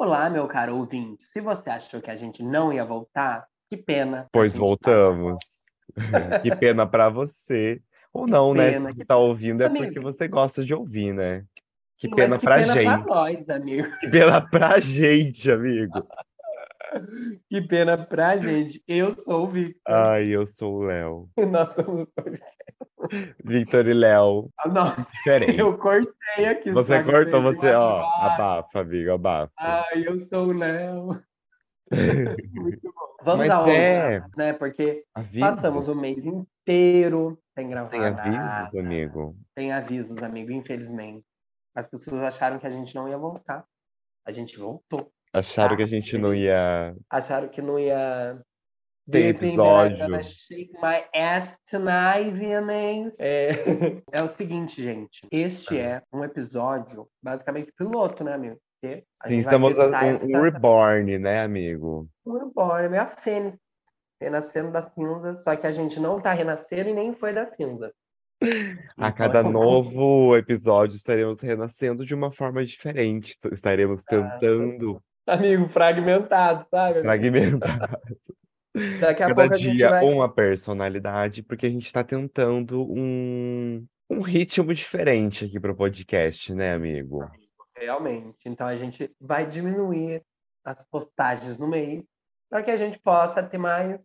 Olá, meu caro ouvinte. Se você achou que a gente não ia voltar, que pena. Pois voltamos. que pena para você. Ou não, né? pena, Se que você tá ouvindo é Amigo. porque você gosta de ouvir, né? Que pena mas que pra pena gente. pra nós, amigo. Que pena pra gente, amigo. Que pena pra gente. Eu sou o Victor. Ai, eu sou o Léo. E nós somos. Victor e Léo, Nossa, eu cortei aqui. Você cortou, você, ó, abafa, amigo, abafa. Ai, eu sou o Léo. Muito bom. Vamos Mas ao é. né? Porque Aviso. passamos o mês inteiro sem gravar Tem nada. avisos, amigo. Tem avisos, amigo, infelizmente. As pessoas acharam que a gente não ia voltar. A gente voltou. Acharam Ah, que a gente não ia. Acharam que não ia. Tem I'm episódio. shake my ass tonight, VMAs. É... é o seguinte, gente. Este é um episódio, basicamente, piloto, né, amigo? Porque Sim, estamos a- um, um reborn, né, amigo? um reborn, é meio a fênix. Renascendo das cinzas, só que a gente não tá renascendo e nem foi das cinzas. A Então, cada é- novo episódio estaremos renascendo de uma forma diferente. Estaremos Ah, tentando Amigo, fragmentado, sabe? fragmentar Daqui a cada pouco a gente dia vai. uma personalidade, porque a gente está tentando um, um ritmo diferente aqui para o podcast, né, amigo? Realmente. Então a gente vai diminuir as postagens no mês para que a gente possa ter mais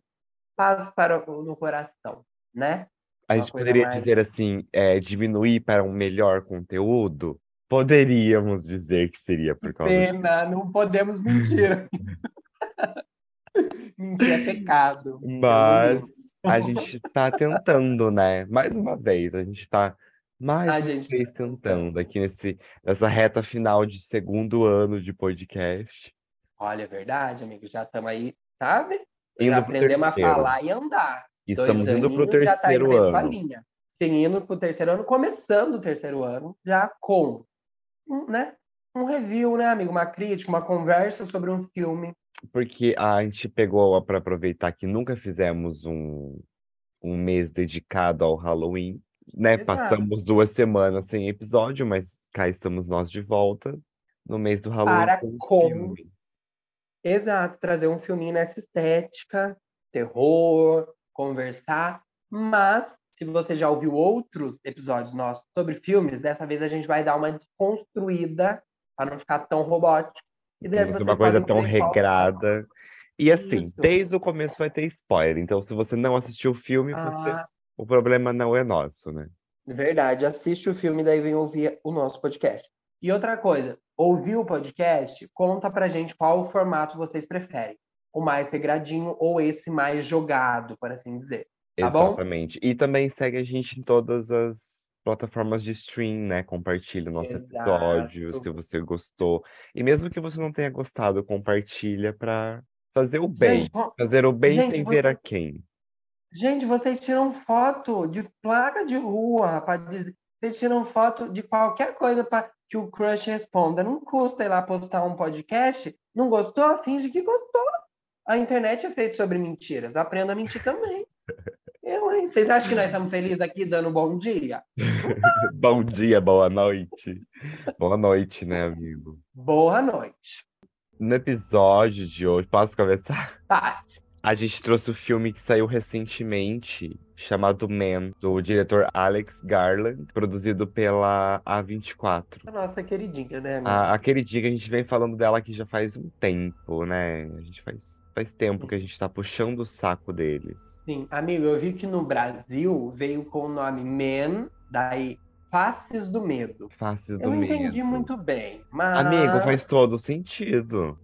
paz para o- no coração, né? A gente poderia mais- dizer assim, é, diminuir para um melhor conteúdo? Poderíamos dizer que seria por causa disso. Pena, não podemos mentir. Mentir é pecado. Mas a gente tá tentando, né? Mais uma vez, a gente tá mais A uma gente vez tá tentando aqui nesse, nessa reta final de segundo ano de podcast. Olha, é verdade, amigo. Já estamos aí, sabe? Indo aprendemos a terceiro. falar e andar. Estamos indo pro aninhos, já tá terceiro ano. escolinha. Sim, indo pro terceiro ano, começando o terceiro ano, já com um, né, um review, né, amigo? Uma crítica, uma conversa sobre um filme. Porque a gente pegou para aproveitar que nunca fizemos um, um mês dedicado ao Halloween, né? Exato. Passamos duas semanas sem episódio, mas cá estamos nós de volta no mês do Halloween Para com um com- filme. Exato, trazer um filminho nessa estética, terror, conversar. Mas, se você já ouviu outros episódios nossos sobre filmes, dessa vez a gente vai dar uma desconstruída para não ficar tão robótico. E daí vocês uma coisa tão qual- regrada. E assim, Isso. desde o começo vai ter spoiler. Então, se você não assistiu o filme, você... Ah, o problema não é nosso, né? Verdade, assiste o filme, daí vem ouvir o nosso podcast. E outra coisa, ouviu o podcast? Conta pra gente qual o formato vocês preferem. O mais regradinho ou esse mais jogado, por assim dizer. Tá bom? Exatamente. E também segue a gente em todas as plataformas de stream, né? Compartilha o nosso episódio, Exato. se você gostou. E mesmo que você não tenha gostado, compartilha para fazer o bem. Gente, Fazer o bem gente, sem você- ver a quem. gente, vocês tiram foto de placa de rua, rapaz. dizer- Vocês tiram foto de qualquer coisa para que o crush responda. Não custa ir lá postar um podcast. Não gostou? Finge que gostou. A internet é feita sobre mentiras. Aprenda a mentir também. Eu, hein? Vocês acham que nós estamos felizes aqui dando bom dia? Bom dia, boa noite. Boa noite, né, amigo? Boa noite. No episódio de hoje, posso começar? Pati. A gente trouxe o filme que saiu recentemente, chamado Man, do diretor Alex Garland, produzido pela A24. A nossa queridinha, né, amigo? A, aquele dia que a gente vem falando dela aqui já faz um tempo, né? A gente faz, faz tempo que a gente tá puxando o saco deles. Sim, amigo, eu vi que no Brasil veio com o nome Man, daí Faces do Medo. Faces Eu do não entendi medo. muito bem, mas... Amigo, faz todo sentido.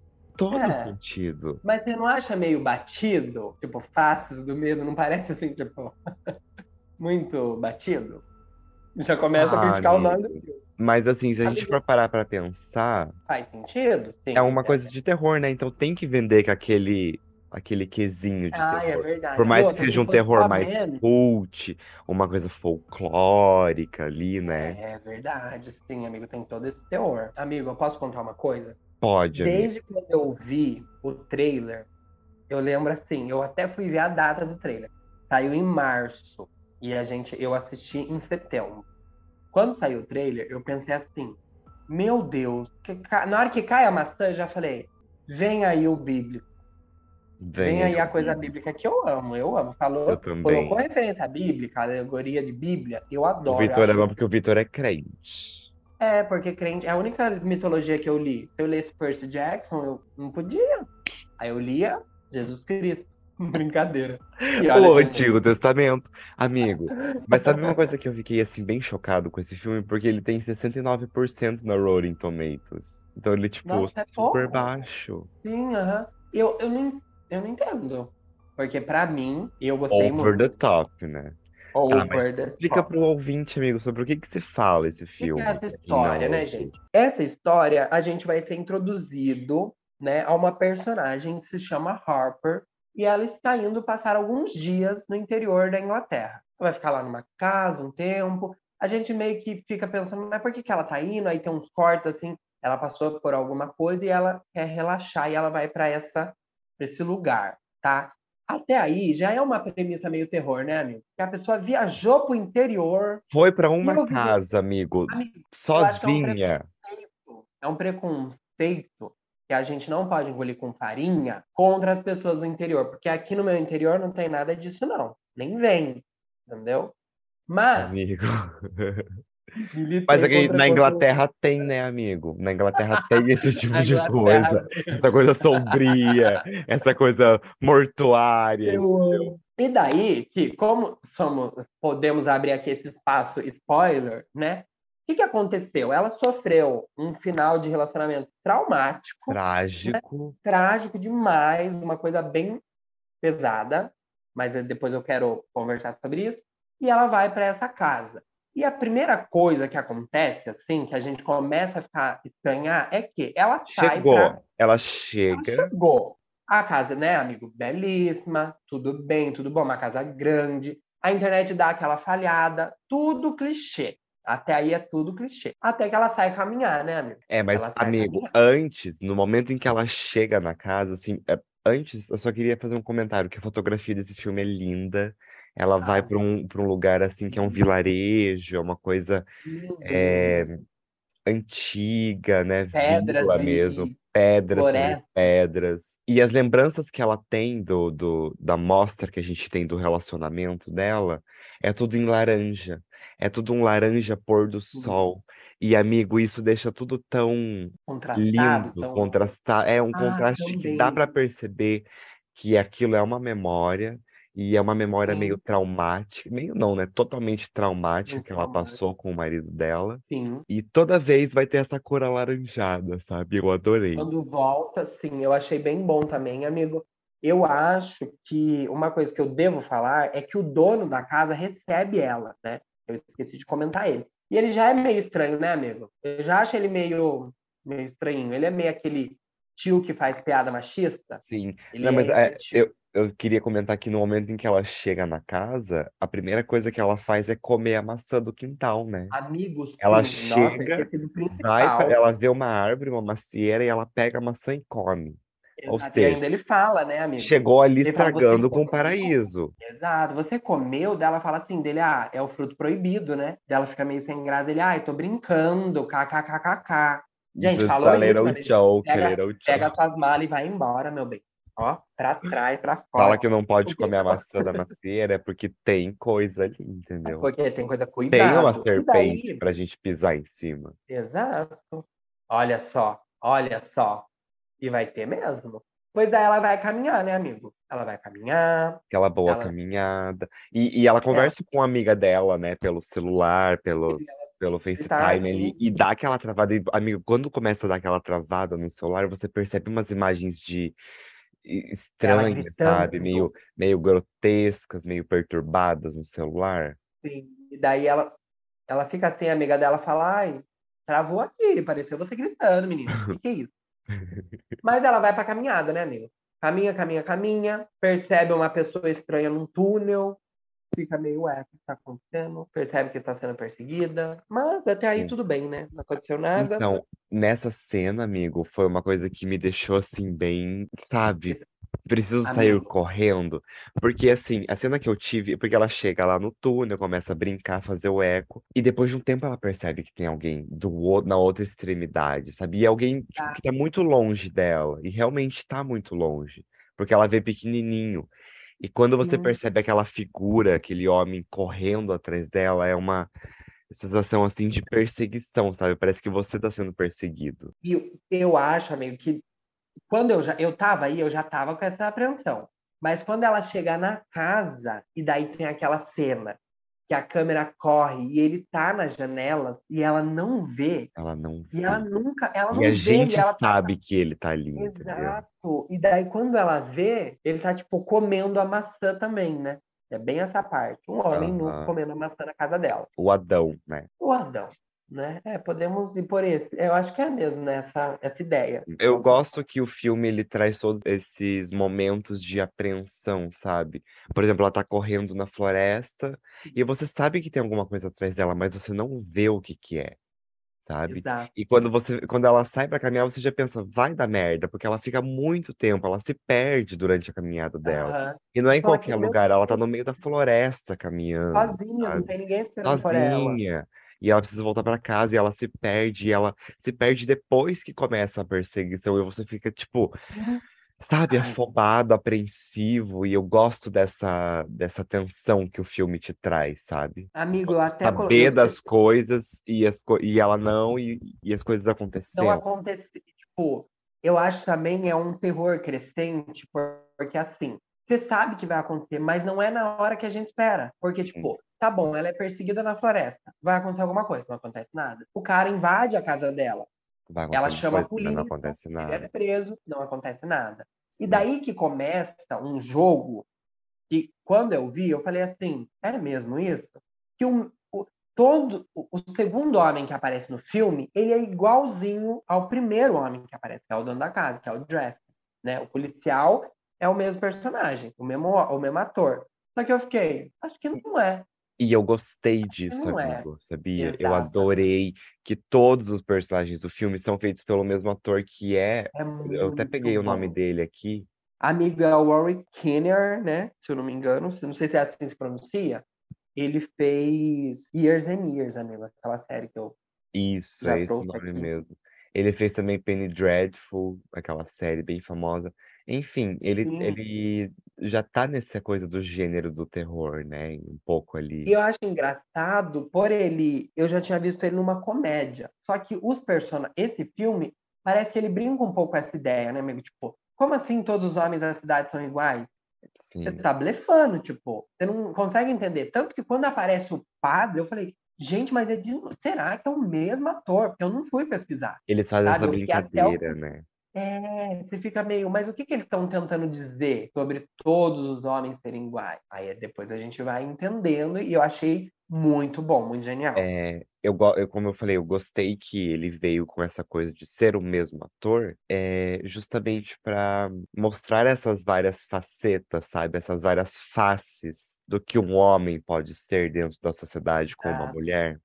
Todo É. sentido. Mas você não acha meio batido? Tipo, Faces do Medo, não parece assim, tipo... muito batido? Já começa a Ah, criticar o nome amigo. do filme. Mas assim, se a gente Amigo. for parar pra pensar, Faz sentido? Sim. é uma coisa de terror, né? Então tem que vender com aquele, aquele quesinho de Ah, é terror. verdade. Por mais Outra, que seja se um terror mais cult, uma coisa folclórica ali, né? É verdade, sim, amigo, tem todo esse teor. Amigo, eu posso contar uma coisa? Pode. Desde quando eu vi o trailer, eu lembro assim, eu até fui ver a data do trailer. Saiu em março e a gente, eu assisti em setembro. Quando saiu o trailer, eu pensei assim: Meu Deus. Ca- Na hora que cai a maçã, eu já falei, vem aí o bíblico. Vem aí a coisa bíblica que eu amo, eu amo. Falou, Eu também. colocou referência bíblica, alegoria de Bíblia, eu adoro. O Vitor é bom porque o Vitor é crente. É, porque crente é a única mitologia que eu li. Se eu lesse Percy Jackson, eu não podia. Aí eu lia Jesus Cristo. Brincadeira. O Antigo Testamento, amigo. Mas sabe uma coisa que eu fiquei assim bem chocado com esse filme? Porque ele tem 69% na Rotten Tomatoes. Então ele, tipo, Nossa, é super pouco. baixo. Sim, aham. Eu, eu, não, eu não entendo. Porque pra mim, eu gostei Over muito. the top, né? Tá, explica top. pro ouvinte, amigo, sobre o que que se fala esse O que que filme. é essa quem história, não né, gente? Essa história, a gente vai ser introduzido, né, a uma personagem que se chama Harper e ela está indo passar alguns dias no interior da Inglaterra. Ela vai ficar lá numa casa um tempo. A gente meio que fica pensando, mas por que que ela tá indo? Aí tem uns cortes assim, ela passou por alguma coisa e ela quer relaxar e ela vai para essa pra esse lugar, tá? Até aí já é uma premissa meio terror, né, amigo? Que a pessoa viajou pro interior, Foi pra uma eu casa, amigo, amigo, que é um sozinha. preconceito. É um preconceito que a gente não pode engolir com farinha contra as pessoas do interior, porque aqui no meu interior não tem nada disso, não. Nem vem, entendeu? Mas. Amigo. Mas aqui contra na Inglaterra tem, né, amigo? Na Inglaterra tem esse tipo de coisa. Essa coisa sombria, essa coisa mortuária. Eu. E daí, que como somos, podemos abrir aqui esse espaço spoiler, né? O que, que aconteceu? Ela sofreu um final de relacionamento traumático, Trágico. trágico demais, uma coisa bem pesada, mas depois eu quero conversar sobre isso. E ela vai para essa casa. E a primeira coisa que acontece, assim, que a gente começa a ficar estranhar, é que ela sai Chegou. pra Ela ela chega. chegou. A casa, né, amigo? Belíssima, tudo bem, tudo bom, uma casa grande. A internet dá aquela falhada, tudo clichê. Até aí é tudo clichê. Até que ela sai caminhar, né, amigo? É, mas, Ela amigo, caminhar. antes, no momento em que ela chega na casa, assim, é- antes, eu só queria fazer um comentário, que a fotografia desse filme é linda. Ela vai Ah. para um, um lugar, assim, que é um vilarejo, é uma coisa é, antiga, né? Pedras Vila mesmo. e Pedras pedras. E as lembranças que ela tem do, do, da mostra que a gente tem do relacionamento dela é tudo em laranja. É tudo um laranja pôr do sol. E, amigo, isso deixa tudo tão Contrastado, lindo, tão... contrastar. É um Ah, contraste que dá para também. perceber que aquilo é uma memória. E é uma memória meio Sim, traumática, meio não, né? Totalmente traumática muito que ela passou com o marido dela. Sim. E toda vez vai ter essa cor alaranjada, sabe? Eu adorei. Quando volta, sim, eu achei bem bom também, amigo. Eu acho que uma coisa que eu devo falar é que o dono da casa recebe ela, né? Eu esqueci de comentar ele. E ele já é meio estranho, né, amigo? Eu já acho ele meio, meio estranho. Ele é meio aquele tio que faz piada machista. Sim. Ele Não, mas é é, esse tio. eu, eu queria comentar que no momento em que ela chega na casa, a primeira coisa que ela faz é comer a maçã do quintal, né? Amigo, Ela sim. Nossa, chega, esqueci do vai, ela vê uma árvore, uma macieira, e ela pega a maçã e come. Ou. E ainda seja, ele fala, né, amigo? chegou ali Ele fala, estragando com o paraíso. Exato, você comeu, dela fala assim, dele, ah, é o fruto proibido, né? Dela fica meio sem graça, dele, ah, eu tô brincando, kkkk. Gente, Just falou a isso, little né? joke, Pega, little pega joke. suas malas e vai embora, meu bem. Ó, pra trás, pra Fala fora. que não pode comer a maçã da macieira, é porque tem coisa ali, entendeu? porque tem coisa, Tem uma serpente daí, pra gente pisar em cima. exato. Olha só, olha só. E vai ter mesmo. Pois daí ela vai caminhar, né, amigo? Ela vai caminhar, Aquela boa ela, caminhada. E, e ela ela, conversa com a amiga dela, né? Pelo celular, pelo, pelo está FaceTime ali. E dá aquela travada. E, amigo, quando começa a dar aquela travada no celular, você percebe umas imagens de estranhas, sabe? Meio, meio grotescas, meio perturbadas no celular. Sim. E daí ela, ela fica assim, a amiga dela fala, ai, travou aqui, pareceu você gritando, menino. O que, que é isso? Mas ela vai pra caminhada, né, amigo? Caminha, caminha, caminha, percebe uma pessoa estranha num túnel, fica meio, ué, o que está acontecendo? Percebe que está sendo perseguida, mas até aí Sim. tudo bem, né? Não aconteceu nada. Então, nessa cena, amigo, foi uma coisa que me deixou assim, bem, sabe? Preciso sair correndo. Porque, assim, a cena que eu tive, porque ela chega lá no túnel, começa a brincar, fazer o eco, e depois de um tempo ela percebe que tem alguém do na outra extremidade, sabe? E alguém, tipo, Tá. que tá muito longe dela, e realmente tá muito longe, porque ela vê pequenininho. E quando você Hum. percebe aquela figura, aquele homem correndo atrás dela, é uma sensação, assim, de perseguição, sabe? Parece que você tá sendo perseguido. E eu, eu acho, amigo, que quando eu já eu tava aí, eu já tava com essa apreensão. Mas quando ela chega na casa, e daí tem aquela cena que a câmera corre e ele tá nas janelas e ela não vê, Ela não e ela vê. nunca, ela não E a vê, gente ela tá sabe que ele tá ali, entendeu? Exato. E daí, quando ela vê, ele tá, tipo, comendo a maçã também, né? É bem essa parte. Um homem nu Aham. comendo a maçã na casa dela. O Adão, né? O Adão, né? É, podemos ir por esse. Eu acho que é mesmo, né? Essa, essa ideia. Eu gosto que o filme ele traz todos esses momentos de apreensão, sabe? Por exemplo, ela tá correndo na floresta e você sabe que tem alguma coisa atrás dela, mas você não vê o que que é, sabe? Exato. E quando você, quando ela sai pra caminhar, você já pensa, vai dar merda, porque ela fica muito tempo, ela se perde durante a caminhada dela. Aham. E não é em Só qualquer meu lugar, ela tá no meio da floresta caminhando, sozinha, não sabe? tem ninguém esperando por ela. E ela precisa voltar pra casa e ela se perde, e ela se perde depois que começa a perseguição, e você fica, tipo, Uhum. sabe, afobado, apreensivo, e eu gosto dessa, dessa tensão que o filme te traz, sabe? amigo, Você até colo- saber eu, das coisas e, as, co- e ela não, e, e as coisas não acontecendo. acontece. Tipo, eu acho também é um terror crescente, por- porque assim, você sabe que vai acontecer, mas não é na hora que a gente espera. Porque, Sim. tipo, tá bom, ela é perseguida na floresta. Vai acontecer alguma coisa, não acontece nada. O cara invade a casa dela. Ela chama a mas não polícia, acontece ele é nada. preso, não acontece nada. E daí que começa um jogo que, quando eu vi, eu falei assim: é mesmo isso? Que um, o, todo, o, o segundo homem que aparece no filme, ele é igualzinho ao primeiro homem que aparece, que é o dono da casa, que é o Draft. Né? O policial é o mesmo personagem, o mesmo, o mesmo ator. Só que eu fiquei, acho que não é. E eu gostei disso, não é. amigo, sabia? Eu Exato. adorei que todos os personagens do filme são feitos pelo mesmo ator que é. É Eu até peguei o nome bom. dele aqui. Amigo é o Warwick Kinnear, né? Se eu não me engano, não sei se é assim que se pronuncia. Ele fez Years and Years, amigo, aquela série que eu Isso, já é esse nome aqui. mesmo. Ele fez também Penny Dreadful, aquela série bem famosa. Enfim, ele, Sim. ele já tá nessa coisa do gênero do terror, né? Um pouco E ali. eu acho engraçado por ele, eu já tinha visto ele numa comédia. Só que os personagens, esse filme, parece que ele brinca um pouco com essa ideia, né, amigo? Tipo, como assim todos os homens da cidade são iguais? Você Sim. tá blefando, tipo, você não consegue entender. Tanto que quando aparece o padre, eu falei, gente, mas é de... será que é o mesmo ator? Porque eu não fui pesquisar, Eles fazem essa sabe? Eu fiquei até o brincadeira, né? É, você fica meio, mas o que que eles estão tentando dizer sobre todos os homens serem iguais? Aí depois a gente vai entendendo e eu achei muito bom, muito genial. É, eu, como eu falei, eu gostei que ele veio com essa coisa de ser o mesmo ator, é, justamente para mostrar essas várias facetas, sabe? Essas várias faces do que um homem pode ser dentro da sociedade com uma Ah, mulher,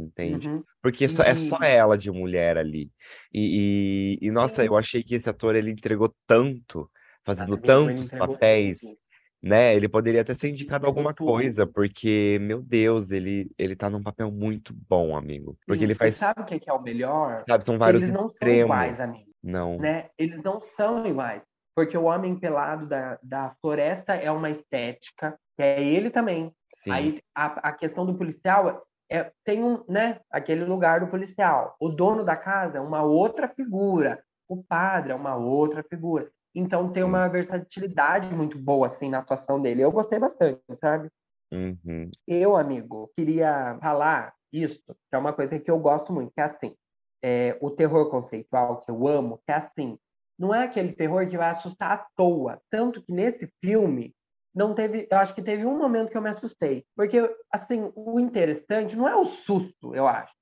entende? uhum. Porque só, é só E ela de mulher ali. E, e, e, nossa, eu achei que esse ator ele entregou tanto, fazendo tantos papéis tudo. né? Ele poderia até ser indicado alguma tudo. coisa, porque, meu Deus, ele, ele tá num papel muito bom, amigo. Porque ele faz, sabe o que que é o melhor? sabe, são vários Eles não são extremos. iguais, amigo, Não, né? Eles não são iguais. Porque o homem pelado da, da floresta é uma estética, que é ele também. sim, Aí a, a questão do policial é, tem um, né, aquele lugar do policial. O dono da casa é uma outra figura. O padre é uma outra figura. Então tem uma versatilidade muito boa assim na atuação dele. Eu gostei bastante, sabe? Uhum. Eu, amigo, queria falar isso, que é uma coisa que eu gosto muito, que é assim, é, o terror conceitual que eu amo, que é assim, não é aquele terror que vai assustar à toa. Tanto que nesse filme não teve, eu acho que teve um momento que eu me assustei, porque assim, o interessante não é o susto, eu acho,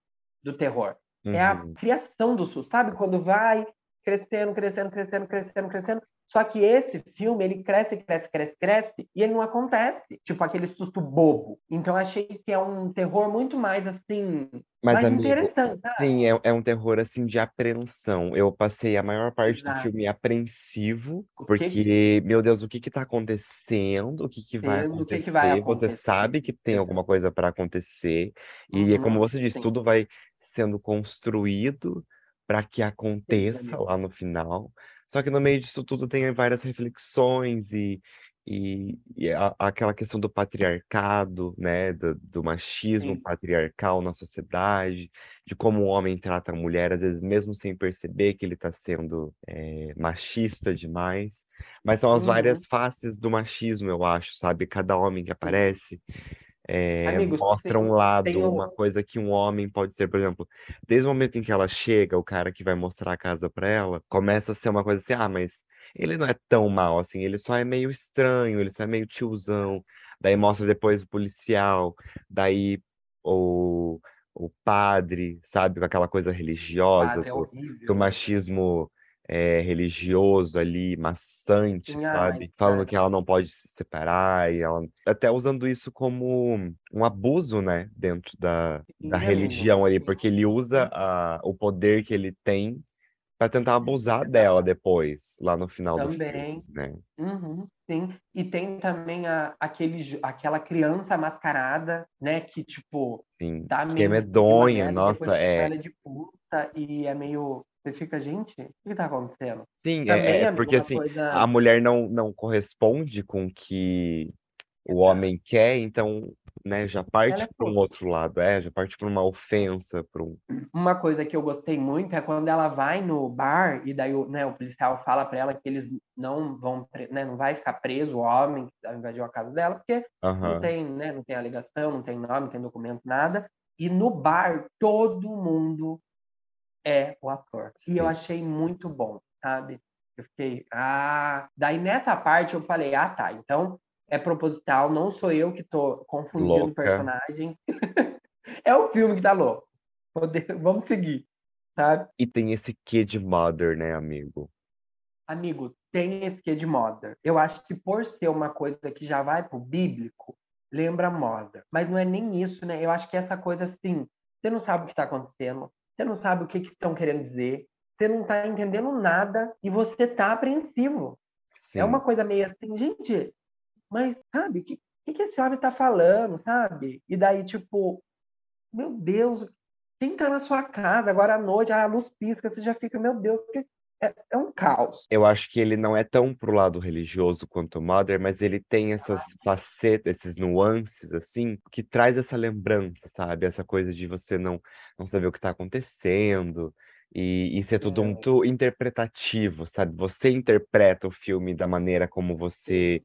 do terror, é a Uhum. criação do susto, sabe? Quando vai crescendo, crescendo, crescendo, crescendo, crescendo, Só que esse filme, ele cresce, cresce, cresce, cresce, e ele não acontece. Tipo, aquele susto bobo. Então, achei que é um terror muito mais, assim, Mas, mais amigo, interessante, sim, é, é um terror assim de apreensão. Eu passei a maior parte do Exato. filme apreensivo, O que porque, meu Deus, o que que tá acontecendo? O que que vai Sendo, o que que vai acontecer? Você acontecer? sabe que tem alguma coisa para acontecer, e é como Uhum, você disse, sim, tudo vai sendo construído para que sim, aconteça amigo. lá no final. Só que no meio disso tudo tem várias reflexões e, e, e a- aquela questão do patriarcado, né, do, do machismo Sim. patriarcal na sociedade, de como o homem trata a mulher, às vezes mesmo sem perceber que ele está sendo é, machista demais. Mas são as Uhum, várias faces do machismo, eu acho, sabe? Cada homem que aparece é, Amigo, mostra um lado, tem uma o... coisa que um homem pode ser, por exemplo, desde o momento em que ela chega, o cara que vai mostrar a casa pra ela, começa a ser uma coisa assim, ah, mas ele não é tão mal assim, ele só é meio estranho, ele só é meio tiozão. Daí mostra depois o policial, daí o, o padre, sabe, com aquela coisa religiosa Padre é do, do machismo é, religioso ali, maçante, ai, sabe? Falando é. que ela não pode se separar e ela até usando isso como um abuso, né, dentro da, da Sim, amigo. religião ali, porque ele usa a, o poder que ele tem para tentar abusar dela depois, lá no final do filme, Também. né? Uhum, sim. E tem também a, aquele, aquela criança mascarada, né? Que, tipo, Sim, dá que é medonha, nossa, é. de puta e é meio... Você fica, gente, o que tá acontecendo? Sim, é, é porque assim, coisa... a mulher não, não corresponde com o que o homem quer, então, né, já parte é para um outro lado, é, já parte para uma ofensa, para um. Uma coisa que eu gostei muito é quando ela vai no bar e daí o, né, o policial fala pra ela que eles não vão, né, não vai ficar preso o homem que invadiu a casa dela, porque não Aham, tem, né, não tem alegação, não tem nome, não tem documento, nada. E no bar todo mundo é o ator. E eu sim. achei muito bom, sabe? Eu fiquei, ah, daí nessa parte eu falei, ah, tá, então é proposital, não sou eu que tô confundindo Louca. personagens. é o filme que tá louco. Vamos seguir, sabe? E tem esse quê de mother, né, amigo? Amigo, tem esse quê de Mother. Eu acho que por ser uma coisa que já vai pro bíblico, lembra Mother. Mas não é nem isso, né? Eu acho que essa coisa assim, você não sabe o que está acontecendo, você não sabe o que, que estão querendo dizer, você não está entendendo nada e você tá apreensivo. É uma Sim. coisa meio assim, gente, mas sabe, o que, que, que esse homem tá falando, sabe? E daí, tipo, meu Deus, quem tá na sua casa agora à noite, a luz pisca, você já fica, meu Deus, que- é, é um caos. Eu acho que ele não é tão pro lado religioso quanto o Mother, mas ele tem essas facetas, esses nuances, assim, que traz essa lembrança, sabe? Essa coisa de você não, não saber o que tá acontecendo e, e ser tudo É, muito interpretativo, sabe? Você interpreta o filme da maneira como você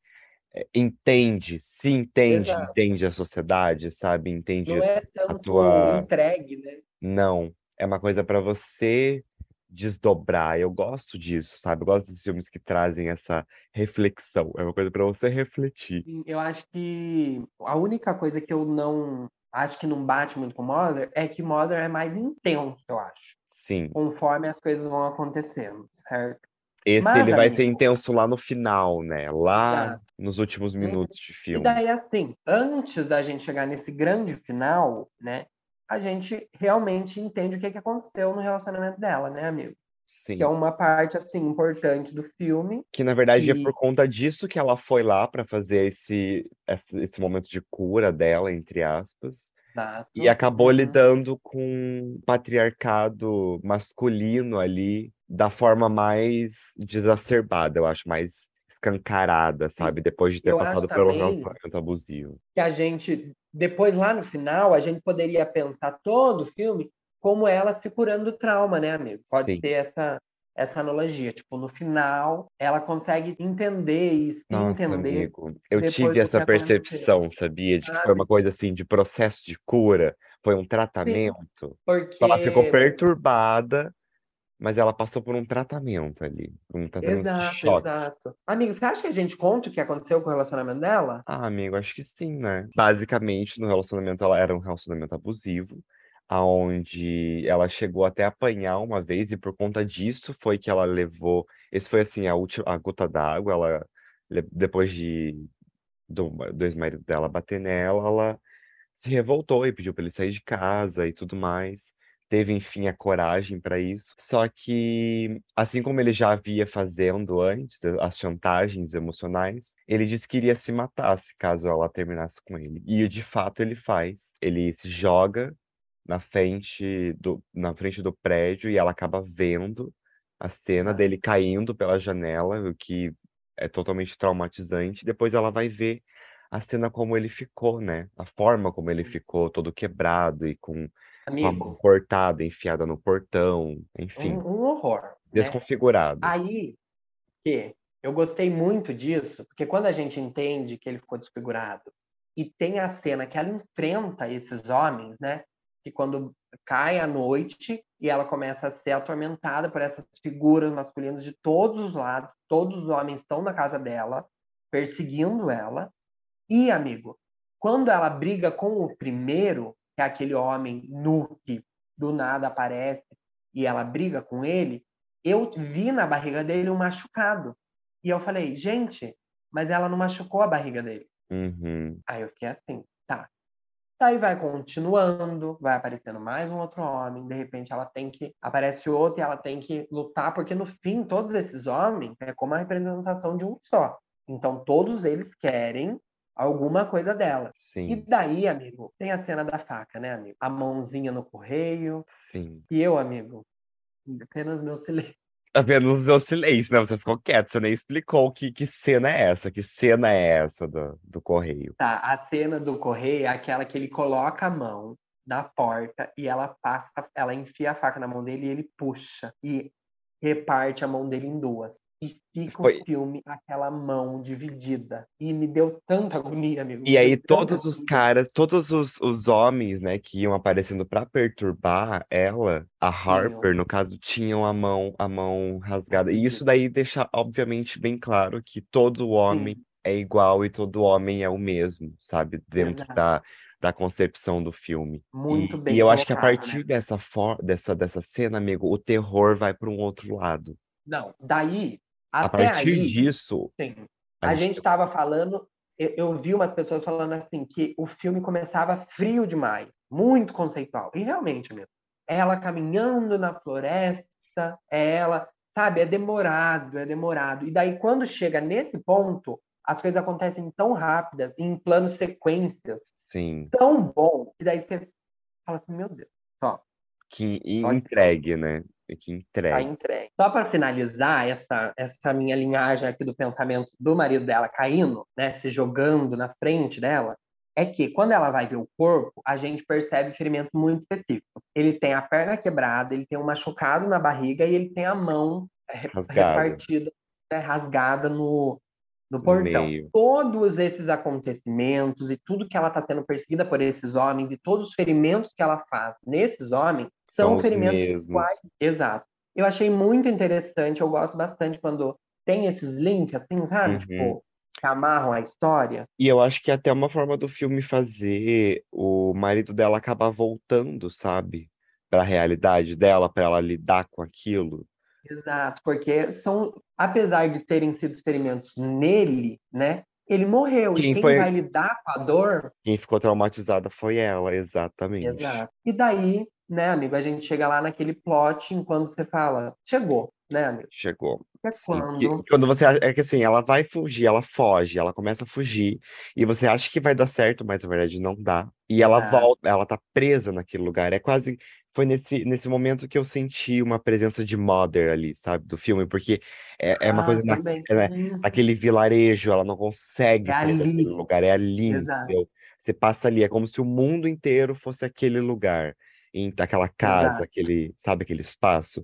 eh, entende, se entende, exato. entende a sociedade, sabe? Não Entende é a tanto tua. entregue, né? Não, é uma coisa para você desdobrar. Eu gosto disso, sabe? Eu gosto desses filmes que trazem essa reflexão. É uma coisa para você refletir. Eu acho que a única coisa que eu não acho que não bate muito com Mother é que Mother é mais intenso, eu acho, Sim. conforme as coisas vão acontecendo, certo? Esse Mas, ele vai ser amigo, intenso lá no final, né? Lá exato. nos últimos Uhum. minutos de E filme. daí, assim, antes da gente chegar nesse grande final, né, a gente realmente entende o que, que aconteceu no relacionamento dela, né, amigo? Que é Sim. uma parte, assim, importante do filme, Que na verdade é que... por conta disso que ela foi lá para fazer esse, esse momento de cura dela, entre aspas. E Exato. acabou Uhum. lidando com um patriarcado masculino ali da forma mais desacerbada, eu acho, mais escancarada, Sim. sabe? Depois de ter Eu passado pelo relacionamento abusivo. que a gente, depois lá no final, a gente poderia pensar todo o filme como ela se curando do trauma, né, amigo? Pode Sim. ser essa, essa analogia. Tipo, no final, ela consegue entender e se Nossa, entender amigo, eu tive essa aconteceu, percepção, sabia? De que foi uma coisa assim, de processo de cura, foi um Sim, tratamento. Ela ficou porque... perturbada, mas ela passou por um tratamento ali, um tratamento Exato, exato. Amigo, você acha que a gente conta o que aconteceu com o relacionamento dela? Ah, amigo, acho que sim, né? Basicamente, no relacionamento, ela era um relacionamento abusivo, aonde ela chegou até a apanhar uma vez, e por conta disso foi que ela levou Esse foi assim, a última, a gota d'água, ela depois de do, do ex-marido dela bater nela, ela se revoltou e pediu para ele sair de casa e tudo mais. Teve, enfim, a coragem para isso. Só que, assim como ele já havia fazendo antes, as chantagens emocionais, ele disse que iria se matar se caso ela terminasse com ele. E de fato ele faz. Ele se joga na frente do, na frente do prédio e ela acaba vendo a cena Ah. dele caindo pela janela, o que é totalmente traumatizante. Depois ela vai ver a cena como ele ficou, né? A forma como ele ficou, todo quebrado e com, com a mão Amigo, cortada, enfiada no portão, enfim, um, um horror, né? desconfigurado. Aí que eu gostei muito disso, porque quando a gente entende que ele ficou desfigurado e tem a cena que ela enfrenta esses homens, né? Que quando cai a noite e ela começa a ser atormentada por essas figuras masculinas de todos os lados, todos os homens estão na casa dela, perseguindo ela. E, amigo, quando ela briga com o primeiro, que é aquele homem nu que do nada aparece e ela briga com ele, eu vi na barriga dele um machucado. E eu falei, gente, mas ela não machucou a barriga dele. Uhum. Aí eu fiquei assim, tá. Daí vai continuando, vai aparecendo mais um outro homem, de repente ela tem que. Aparece outro e ela tem que lutar, porque no fim, todos esses homens é como a representação de um só. Então, todos eles querem alguma coisa dela. E Sim, daí, amigo, tem a cena da faca, né, amigo? A mãozinha no correio. sim. E eu, amigo, apenas meu silêncio. Apenas o silêncio, né? Você ficou quieto, você nem explicou que, que cena é essa, que cena é essa do, do correio. Tá, a cena do correio é aquela que ele coloca a mão na porta e ela passa, ela enfia a faca na mão dele e ele puxa e reparte a mão dele em duas. E fica Foi- o filme aquela mão dividida. E me deu tanta agonia, amigo. E aí todos os agonia. caras, todos os, os homens, né, que iam aparecendo pra perturbar ela, a Harper, no caso, tinham a mão, a mão rasgada. E isso daí deixa, obviamente, bem claro que todo homem Sim, é igual e todo homem é o mesmo, sabe? Dentro Exato. da, da concepção do filme. muito E, bem e eu acho que a colocado, partir né? dessa, for, dessa, dessa cena, amigo, o terror vai para um outro lado. Não, daí, A até partir aí, disso, sim. a A gente estava falando, eu, eu vi umas pessoas falando assim, que o filme começava frio demais, muito conceitual. E realmente, mesmo. Ela caminhando na floresta, é ela, sabe, é demorado, é demorado. E daí, quando chega nesse ponto, as coisas acontecem tão rápidas, em planos sequências, sim, tão bom, que daí você fala assim, meu Deus, só, que entregue, né? Que tá entregue. entregue. Só para finalizar essa, essa minha linhagem aqui do pensamento do marido dela caindo, né, se jogando na frente dela, é que quando ela vai ver o corpo, a gente percebe ferimentos muito específicos. Ele tem a perna quebrada, ele tem um machucado na barriga e ele tem a mão é, re- Rasgada. repartida, né, rasgada no, no portão. meio. Todos esses acontecimentos e tudo que ela está sendo perseguida por esses homens e todos os ferimentos que ela faz nesses homens São são os ferimentos iguais. Exato. Eu achei muito interessante, eu gosto bastante quando tem esses links, assim, sabe? Uhum. Tipo, que amarram a história. E eu acho que é até uma forma do filme fazer o marido dela acabar voltando, sabe? Pra realidade dela, pra ela lidar com aquilo. Exato, porque são, apesar de terem sido experimentos nele, né? Ele morreu. Quem e quem foi- vai lidar com a dor Quem ficou traumatizada foi ela, exatamente. Exato. E daí, né, amigo, a gente chega lá naquele plot enquanto você fala, chegou, né, amigo? Chegou. É quando. quando você acha, é que assim, ela vai fugir, ela foge, ela começa a fugir, e você acha que vai dar certo, mas na verdade não dá. E ela Exato. volta, ela tá presa naquele lugar. É quase, foi nesse, nesse momento que eu senti uma presença de Mother ali, sabe, do filme, porque é, é uma Ah, coisa na, é, Hum, naquele vilarejo, ela não consegue É sair daquele lugar, é ali? Você passa ali, é como se o mundo inteiro fosse aquele lugar, em aquela casa, Exato. aquele, sabe, aquele espaço.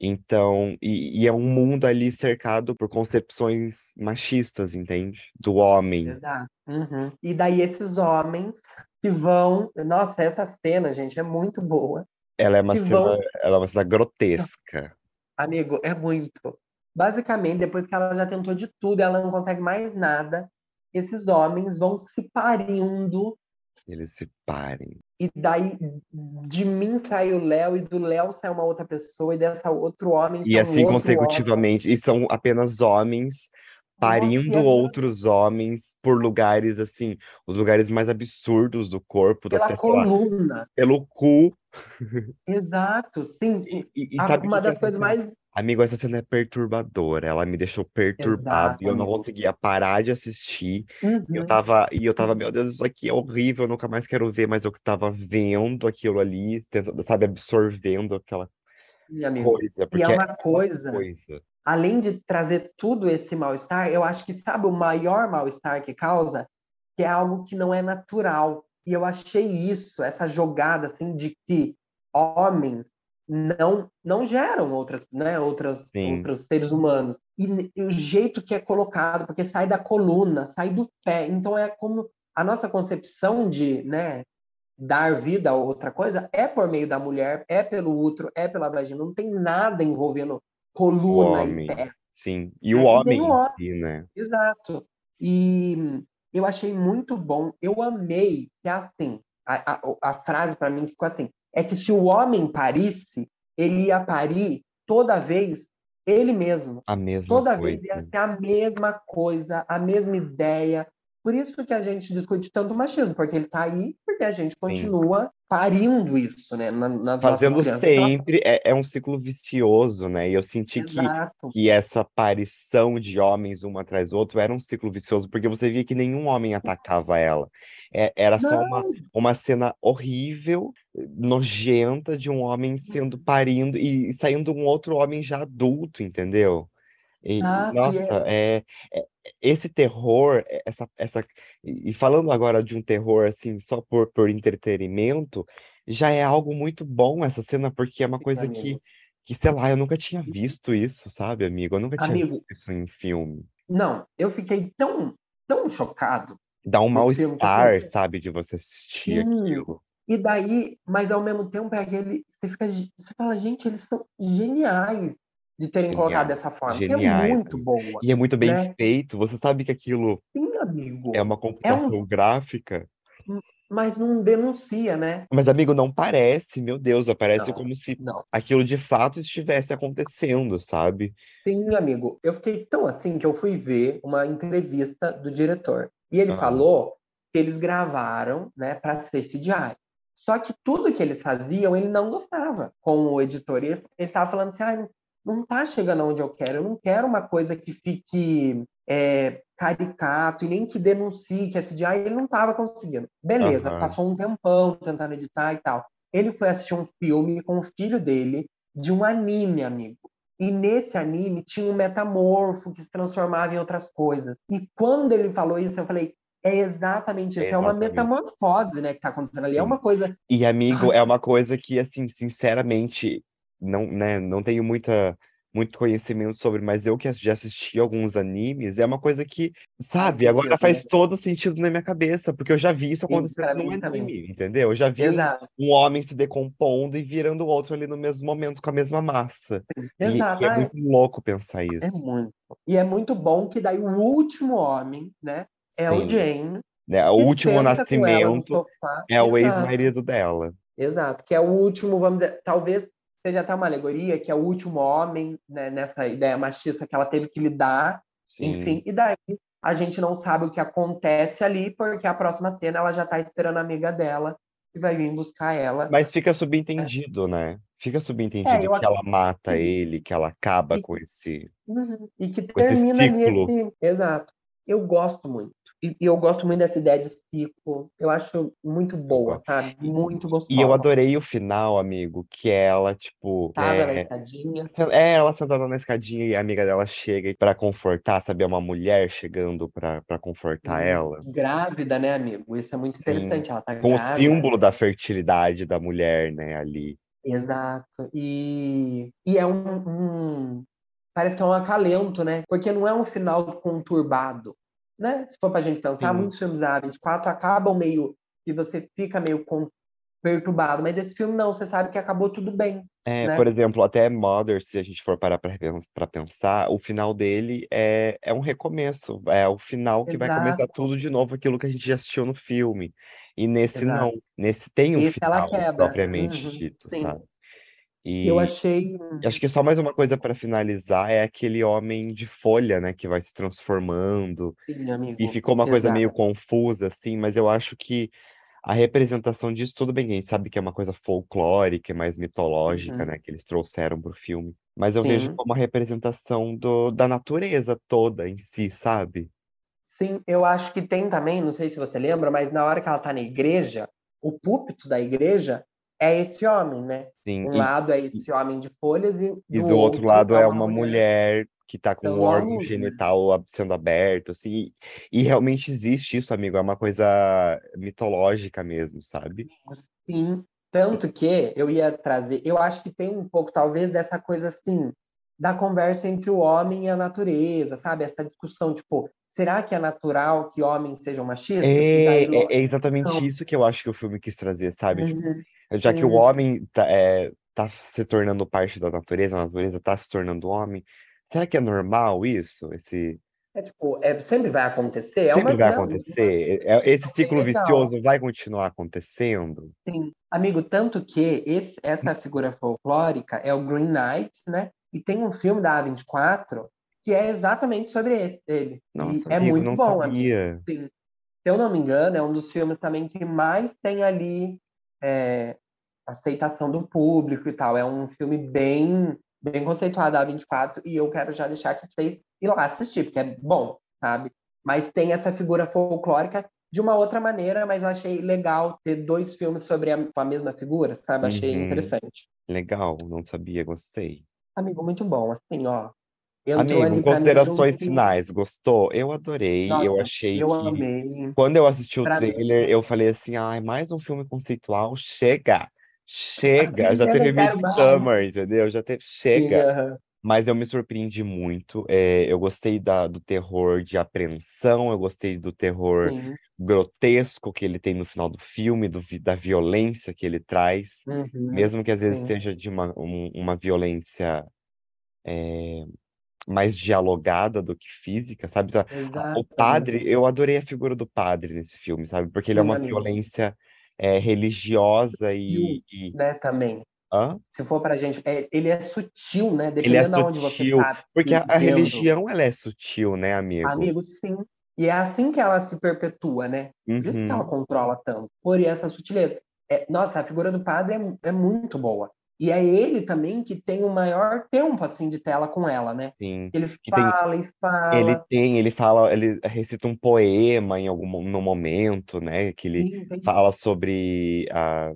Então, e, e é um mundo ali cercado por concepções machistas, entende? Do homem. Exato. Uhum. E daí esses homens que vão. Nossa, essa cena, gente, é muito boa. Ela é uma cena, vão. ela é uma cena grotesca. Amigo, é muito. Basicamente, depois que ela já tentou de tudo, ela não consegue mais nada. Esses homens vão se parindo Eles se parem. E daí de mim sai o Léo, e do Léo sai uma outra pessoa, e dessa outro homem E assim outro homem. consecutivamente. E são apenas homens parindo Nossa, e é outros homens por lugares assim, os lugares mais absurdos do corpo, Pela sei lá, coluna. pelo cu. Exato, sim. E, e- e A- sabe uma que das coisas cena- mais. Amigo, essa cena é perturbadora. Ela me deixou perturbado e eu não Exato, conseguia parar de assistir. E eu Uhum. tava, e eu tava, meu Deus, isso aqui é horrível, eu nunca mais quero ver, mas eu tava vendo aquilo ali, tentando, sabe, absorvendo aquela Sim, amigo. coisa, E porque é é uma uma coisa, coisa. Além de trazer tudo esse mal-estar, eu acho que sabe o maior mal-estar que causa? Que é algo que não é natural. E eu achei isso, essa jogada assim de que homens não não geram outras, né, outras Sim. outros seres humanos. E, e o jeito que é colocado, porque sai da coluna, sai do pé. Então é como a nossa concepção de, né, dar vida a outra coisa é por meio da mulher, é pelo útero, é pela vagina. Não tem nada envolvendo coluna e pé. sim. E o homem o em homem. si, né? Exato. E eu achei muito bom. Eu amei que assim, a, a, a frase para mim ficou assim, é que se o homem parisse, ele ia parir toda vez ele mesmo. A mesma Toda vez ia coisa. ser a mesma coisa, a mesma ideia. Por isso que a gente discute tanto o machismo, porque ele está aí, porque a gente continua parindo isso, né, na- nas Fazendo. Então, sempre, é, é um ciclo vicioso, né? E eu senti que, Exato. que essa aparição de homens um atrás do outro era um ciclo vicioso, porque você via que nenhum homem atacava ela. É- era só uma, Não, uma cena horrível, nojenta, de um homem sendo parindo e, e saindo um outro homem já adulto, entendeu? E. E nossa, é, é, é- esse terror, é- essa, essa, e falando agora de um terror assim, só por, por entretenimento, já é algo muito bom essa cena, porque é uma coisa que, amigo. que, sei lá, eu nunca tinha visto isso, sabe, amigo? Eu nunca tinha visto Amigo, isso em filme. não, eu fiquei tão, tão chocado Dá um mal-estar, sabe, de você assistir sim. aquilo. E daí, mas ao mesmo tempo é aquele, você fica, você fala, gente, eles são geniais de terem colocado Geniais, dessa forma, que é muito boa, E é muito bem né? feito. Você sabe que aquilo Sim, é amigo. uma É um, computação gráfica, mas não denuncia, né? mas, amigo, não parece, meu Deus, parece Não, como se não. aquilo de fato estivesse acontecendo, sabe? Sim, amigo. Eu fiquei tão assim que eu fui ver uma entrevista do diretor. E ele Ah, falou que eles gravaram, né, para ser CGI. Só que tudo que eles faziam, ele não gostava com o editor. Ele estava falando assim: ah, não, não tá chegando onde eu quero. Eu não quero uma coisa que fique é, caricato e nem que denuncie que é CGI. Ele não estava conseguindo. Beleza, Aham. passou um tempão tentando editar e tal. Ele foi assistir um filme com o filho dele de um anime, amigo. E nesse anime tinha um metamorfo que se transformava em outras coisas. E quando ele falou isso, eu falei, é exatamente isso, é uma Exatamente. metamorfose, né, que tá acontecendo ali. É uma coisa. E, amigo, é uma coisa que, assim, sinceramente, não, né, não tenho muita, muito conhecimento sobre, mas eu que já assisti alguns animes, é uma coisa que, faz sabe, agora sentido, faz né? todo sentido na minha cabeça, porque eu já vi isso acontecendo num mim também. anime, entendeu? Eu já vi um, Exato, um homem se decompondo e virando o outro ali no mesmo momento com a mesma massa. E, exato. e é Ah, muito louco pensar é, é isso. muito. E é muito bom que daí o último homem, né, é o Sim. James, Né? O último no nascimento é o Exato, ex-marido dela. exato. Que é o último, vamos dizer, talvez seja até uma alegoria, que é o último homem, né, nessa ideia machista que ela teve que lidar, enfim. Sim. E daí a gente não sabe o que acontece ali, porque a próxima cena ela já tá esperando a amiga dela e vai vir buscar ela. Mas fica subentendido, né? Fica É, subentendido eu que ela mata ele, que ela acaba E, com esse, uhum, e que esse termina ciclo. esse. Exato. Eu gosto muito. E, e eu gosto muito dessa ideia de ciclo. Eu acho muito boa, sabe? Muito e eu gostosa. adorei o final, amigo, que é ela, tipo, Tava na é, escadinha. é ela sentada na escadinha e a amiga dela chega pra confortar, sabe? É uma mulher chegando pra pra confortar Hum, ela. grávida, né, amigo? Isso é muito Sim. interessante. Ela tá Com o grávida. símbolo da fertilidade da mulher, né, ali. Exato. E, e é um, um- Parece que é um acalento, né? Porque não é um final conturbado, né? Se for pra gente pensar, Sim. muitos filmes da A24 acabam meio. que você fica meio perturbado. Mas esse filme não, você sabe que acabou tudo bem, É, né? por exemplo, até Mother, se a gente for parar pra pensar, o final dele é, é um recomeço. É o final que vai começar Exato. tudo de novo, aquilo que a gente já assistiu no filme. E nesse Exato. não. Nesse tem um Esse ela final quebra. propriamente Uhum, dito, sim. sabe? Eu E achei. acho que só mais uma coisa para finalizar é aquele homem de folha, né, que vai se transformando. Sim, E amigo. ficou uma coisa meio Exato. confusa, assim, mas eu acho que a representação disso, tudo bem, a gente sabe que é uma coisa folclórica, é mais mitológica, Uhum. né, que eles trouxeram pro filme. Mas eu vejo Sim. como a representação do, da natureza toda em si, sabe? Sim, eu acho que tem também, não sei se você lembra, mas na hora que ela tá na igreja, o púlpito da igreja é esse homem, né? Sim, Um e, lado é e, esse homem de folhas e e do do outro outro lado é é uma mulher mulher que tá com o dando à órgão genital sendo aberto, assim, e, e realmente existe isso, amigo, é uma coisa mitológica mesmo, sabe? Sim, tanto que eu ia trazer, eu acho que tem um pouco, talvez, dessa coisa assim, da conversa entre o homem e a natureza, sabe? Essa discussão, tipo, será que é natural que homens sejam machistas? E É, é, é exatamente não. isso que eu acho que o filme quis trazer, sabe? Tipo, Uhum, já que o homem tá, é, tá se tornando parte da natureza, a natureza tá se tornando homem, será que é normal isso? Esse É tipo, é, sempre vai acontecer, é sempre vai uma acontecer? É- é- esse bem ciclo vicioso vai continuar acontecendo? Sim. Amigo, tanto que esse, essa figura folclórica é o Green Knight, né? E tem um filme da A24 que é exatamente sobre esse, ele. E Nossa, é amigo, muito não bom, amigo. sabia. Sim. Se eu não me engano, é um dos filmes também que mais tem ali é, aceitação do público e tal. É um filme bem, bem conceituado da A24 e eu quero já deixar aqui pra vocês ir lá assistir, porque é bom, sabe? Mas tem essa figura folclórica de uma outra maneira, mas eu achei legal ter dois filmes sobre a, a mesma figura, sabe? Achei Uhum, interessante. legal, não sabia, gostei. Amigo, muito bom. Assim, ó, entrou Amigo, mim considerações finais, gostou? Eu adorei, eu Nossa, achei eu que amei. quando eu assisti o Pra mim, trailer, eu falei assim, ai, mais um filme conceitual, chega, chega, já teve. Midsommar, entendeu? Já teve, Sim, chega. aham. Mas eu me surpreendi muito, é, eu gostei da, do terror de apreensão, eu gostei do terror Sim. grotesco que ele tem no final do filme, do, da violência que ele traz, Uhum. mesmo que às vezes Sim. seja de uma, um- uma violência mais dialogada do que física, sabe? Tá- a- O Exato, padre, eu adorei a figura do padre nesse filme, sabe? Porque ele é uma violência é, religiosa e, e... né, também. Hã? Se for pra gente, é, ele é sutil, né? Ele é Dependendo de onde você tá porque a, a religião ela é sutil, né, amigo? Amigo, sim. E é assim que ela se perpetua, né? Por isso que ela Uhum, controla tanto. Por essa sutileza. É, nossa, a figura do padre é, é muito boa. E é ele também que tem o maior tempo, assim, de tela com ela, né? sim. Ele E tem, fala e ele fala. tem, ele fala, ele recita um poema em algum no momento, né? Que ele Sim, fala sobre a,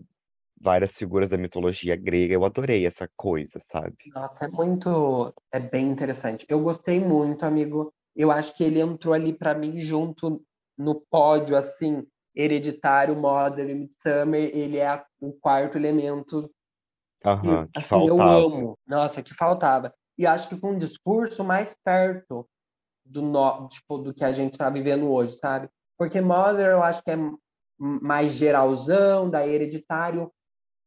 várias figuras da mitologia grega. Eu adorei essa coisa, sabe? Nossa, é muito... É bem interessante. Eu gostei muito, amigo. Eu acho que ele entrou ali pra mim junto no pódio, assim, Hereditário, Modern e Midsummer. Ele é a- o quarto elemento Aham, que assim, eu amo. Nossa, que faltava. E acho que com um discurso mais perto do, no, tipo, do que a gente está vivendo hoje, sabe? Porque Mother eu acho que é mais geralzão, da Hereditário.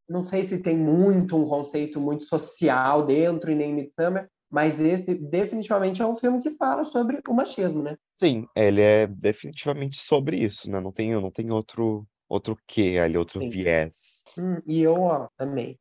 Não sei se tem muito um conceito muito social dentro e nem Midsummer, mas esse definitivamente é um filme que fala sobre o machismo, né? Sim, ele é definitivamente sobre isso, né? Não tem, não tem outro, outro quê ali, outro Sim. viés. Hum, e eu, ó, amei.